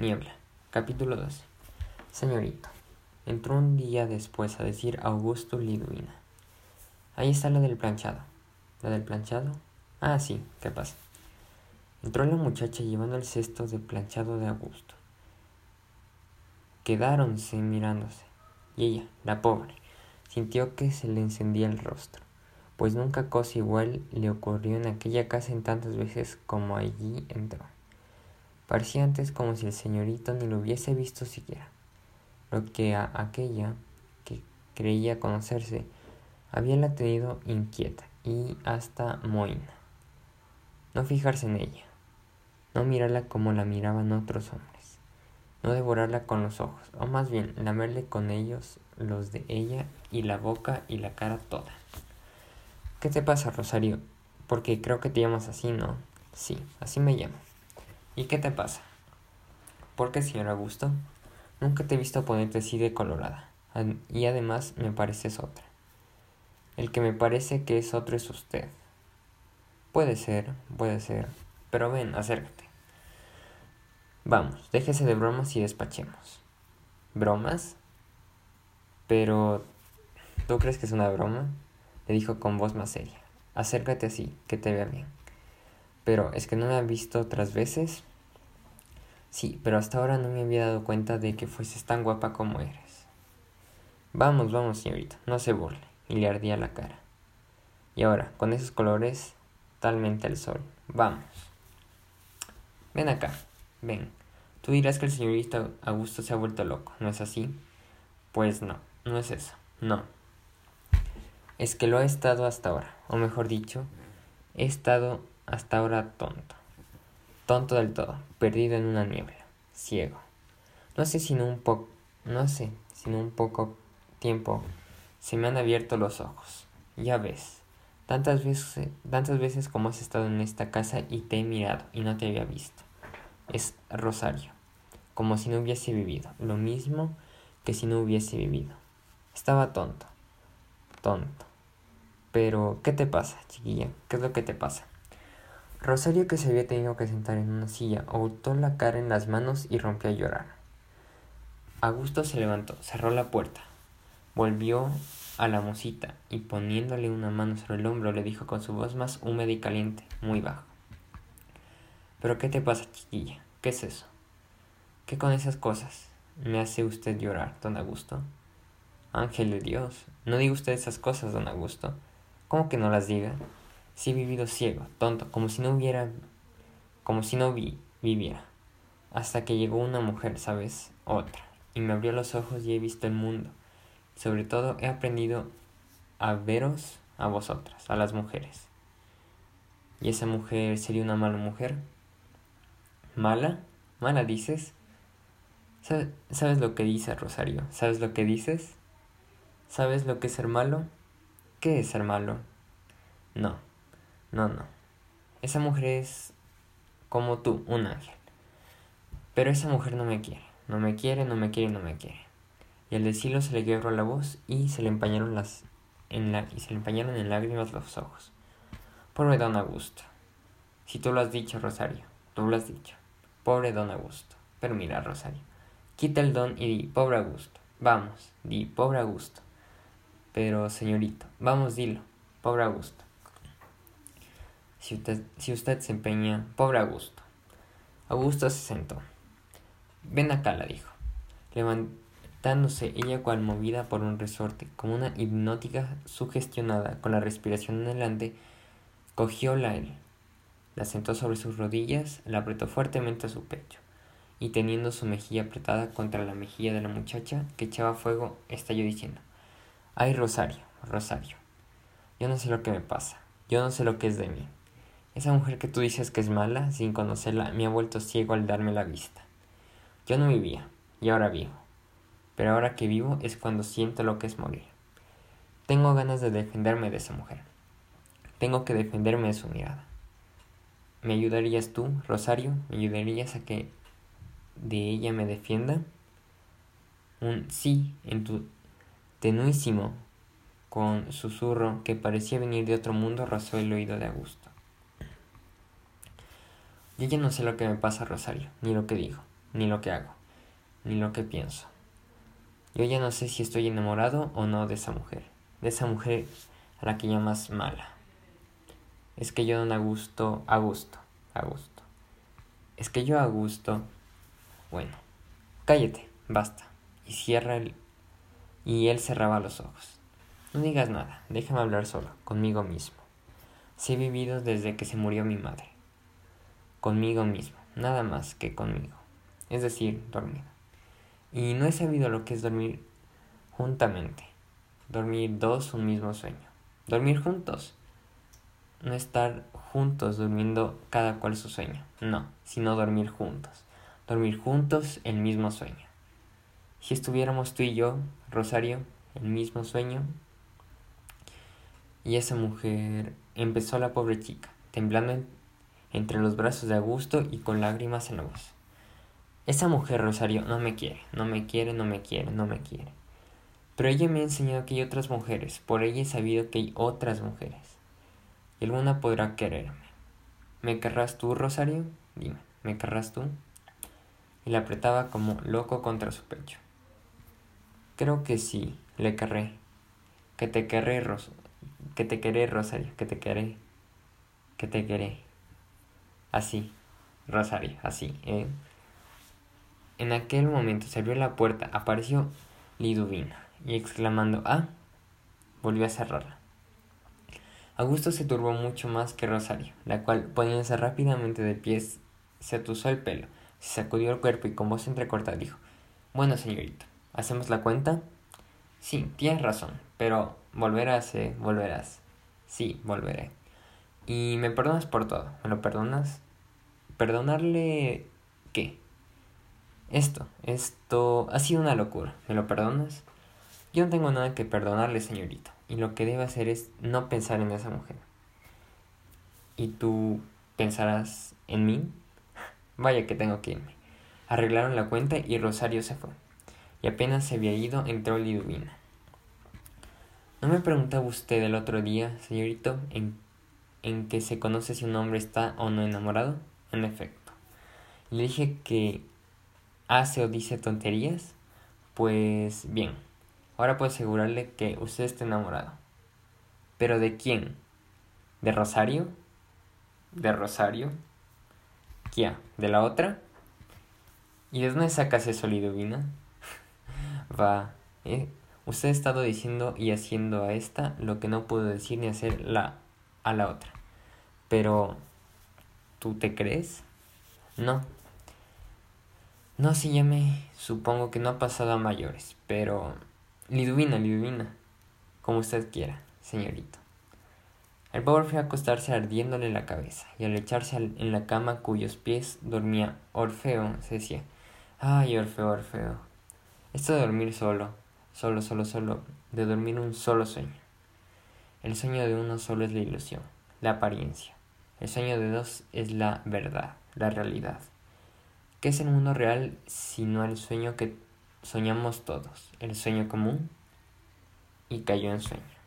Niebla. Capítulo 12. Señorito. Entró un día después a decir Augusto Lidwina. Ahí está la del planchado. ¿La del planchado? Ah, sí, ¿qué pasa? Entró la muchacha llevando el cesto de planchado de Augusto. Quedáronse mirándose, y ella, la pobre, sintió que se le encendía el rostro, pues nunca cosa igual le ocurrió en aquella casa en tantas veces como allí entró. Parecía antes como si el señorito ni lo hubiese visto siquiera. Lo que a aquella, que creía conocerse, habíala tenido inquieta y hasta mohina. No fijarse en ella, no mirarla como la miraban otros hombres, no devorarla con los ojos, o más bien lamerle con ellos los de ella y la boca y la cara toda. ¿Qué te pasa, Rosario? Porque creo que te llamas así, ¿no? Sí, así me llamo. ¿Y qué te pasa? ¿Por qué, señor Augusto? Nunca te he visto ponerte así de colorada. Y además me pareces otra. El que me parece que es otro es usted. Puede ser, puede ser. Pero ven, acércate. Vamos, déjese de bromas y despachemos. ¿Bromas? Pero... ¿Tú crees que es una broma? Le dijo con voz más seria. Acércate así, que te vea bien. Pero, ¿es que no me ha visto otras veces? Sí, pero hasta ahora no me había dado cuenta de que fueses tan guapa como eres. Vamos, vamos, señorita, no se burle. Y le ardía la cara. Y ahora, con esos colores, talmente al sol. Vamos. Ven acá, ven. Tú dirás que el señorito Augusto se ha vuelto loco, ¿no es así? Pues no, no es eso, no. Es que lo ha estado hasta ahora, o mejor dicho, he estado hasta ahora tonto tonto del todo, perdido en una niebla, ciego. No sé si en un poco, no sé, un poco tiempo se me han abierto los ojos. Ya ves, tantas veces, tantas veces como has estado en esta casa y te he mirado y no te había visto. Es Rosario, como si no hubiese vivido, lo mismo que si no hubiese vivido. Estaba tonto, tonto. Pero, ¿qué te pasa, chiquilla? ¿Qué es lo que te pasa? Rosario, que se había tenido que sentar en una silla, ocultó la cara en las manos y rompió a llorar. Augusto se levantó, cerró la puerta, volvió a la mosita y poniéndole una mano sobre el hombro le dijo con su voz más húmeda y caliente, muy bajo. ¿Pero qué te pasa, chiquilla? ¿Qué es eso? ¿Qué con esas cosas? ¿Me hace usted llorar, don Augusto? Ángel de Dios, no diga usted esas cosas, don Augusto. ¿Cómo que no las diga? Si he vivido ciego, tonto, como si no hubiera, como si no vi, viviera. Hasta que llegó una mujer, ¿sabes? Otra. Y me abrió los ojos y he visto el mundo. sobre todo he aprendido a veros a vosotras, a las mujeres. ¿Y esa mujer sería una mala mujer? ¿Mala? ¿Mala dices? ¿Sabes lo que dice Rosario? ¿Sabes lo que dices? ¿Sabes lo que es ser malo? ¿Qué es ser malo? No. No, no. Esa mujer es como tú, un ángel. Pero esa mujer no me quiere. No me quiere, no me quiere, no me quiere. Y al decirlo se le quebró la voz y se le empañaron las en la, y se le empañaron en lágrimas los ojos. Pobre don Augusto. Si tú lo has dicho, Rosario, tú lo has dicho. Pobre don Augusto. Pero mira, Rosario, quita el don y di, pobre Augusto. Vamos, di, pobre Augusto. Pero, señorito, vamos, dilo, pobre Augusto. Si usted, si usted se empeña, pobre Augusto. Augusto se sentó. Ven acá, la dijo, levantándose ella cual movida por un resorte, como una hipnótica sugestionada, con la respiración adelante, cogióla él, la sentó sobre sus rodillas, la apretó fuertemente a su pecho, y teniendo su mejilla apretada contra la mejilla de la muchacha que echaba fuego, estalló diciendo, Ay, Rosario, Rosario, yo no sé lo que me pasa, yo no sé lo que es de mí. Esa mujer que tú dices que es mala, sin conocerla, me ha vuelto ciego al darme la vista. Yo no vivía, y ahora vivo. Pero ahora que vivo es cuando siento lo que es morir. Tengo ganas de defenderme de esa mujer. Tengo que defenderme de su mirada. ¿Me ayudarías tú, Rosario? ¿Me ayudarías a que de ella me defienda? Un sí en tu tenuísimo con susurro que parecía venir de otro mundo rozó el oído de Augusto. Yo ya no sé lo que me pasa, Rosario, ni lo que digo. ni lo que hago, ni lo que pienso. Yo ya no sé si estoy enamorado o no de esa mujer, de esa mujer a la que llamas mala. Es que yo don Augusto, a gusto, a gusto. Es que yo a gusto, bueno, cállate, basta. Y cierra el... Y él cerraba los ojos. No digas nada, déjame hablar solo, conmigo mismo. Si he vivido desde que se murió mi madre. Conmigo mismo, nada más que conmigo. Es decir, dormido. Y no he sabido lo que es dormir juntamente. Dormir dos un mismo sueño. Dormir juntos. No estar juntos durmiendo cada cual su sueño. No, sino dormir juntos. Dormir juntos el mismo sueño. Si estuviéramos tú y yo, Rosario, el mismo sueño. Y esa mujer empezó la pobre chica, temblando entre los brazos de Augusto y con lágrimas en la voz. Esa mujer, Rosario, no me quiere, no me quiere, no me quiere, no me quiere. Pero ella me ha enseñado que hay otras mujeres, por ella he sabido que hay otras mujeres. Y alguna podrá quererme. ¿Me querrás tú, Rosario? Dime, ¿me querrás tú? Y la apretaba como loco contra su pecho. Creo que sí, le querré. Que te querré, Ros que te querré, Rosario, que te querré. Que te querré. Así, Rosario, así. ¿eh? En aquel momento se abrió la puerta, apareció Liduvina y exclamando ¡Ah! volvió a cerrarla. Augusto se turbó mucho más que Rosario, la cual, poniéndose rápidamente de pies, se atusó el pelo, se sacudió el cuerpo y con voz entrecortada dijo Bueno, señorito, ¿hacemos la cuenta? Sí, tienes razón, pero volverás, eh, volverás. Sí, volveré. Y me perdonas por todo, ¿me lo perdonas? ¿Perdonarle qué? Esto, esto ha sido una locura, ¿me lo perdonas? Yo no tengo nada que perdonarle, señorita, y lo que debe hacer es no pensar en esa mujer. ¿Y tú pensarás en mí? Vaya que tengo que irme. Arreglaron la cuenta y Rosario se fue. Y apenas se había ido, entró Liduvina. ¿No me preguntaba usted el otro día, señorito, en, en que se conoce si un hombre está o no enamorado? En efecto. Le dije que hace o dice tonterías. Pues bien. Ahora puedo asegurarle que usted está enamorado. ¿Pero de quién? ¿De Rosario? ¿De Rosario? ¿Quién? ¿De la otra? ¿Y de dónde sacas eso, Liduvina? Va, eh, usted ha estado diciendo y haciendo a esta lo que no pudo decir ni hacer la, a la otra. Pero, ¿tú te crees? No. No se llame, supongo que no ha pasado a mayores, pero Liduvina, Liduvina, como usted quiera, señorito. El pobre fue a acostarse ardiéndole la cabeza, y al echarse en la cama cuyos pies dormía Orfeo, se decía, ay, Orfeo, Orfeo, esto de dormir solo, solo, solo, solo, de dormir un solo sueño. El sueño de uno solo es la ilusión, la apariencia. El sueño de dos es la verdad, la realidad. ¿Qué es el mundo real sino el sueño que soñamos todos, el sueño común, y cayó en sueño.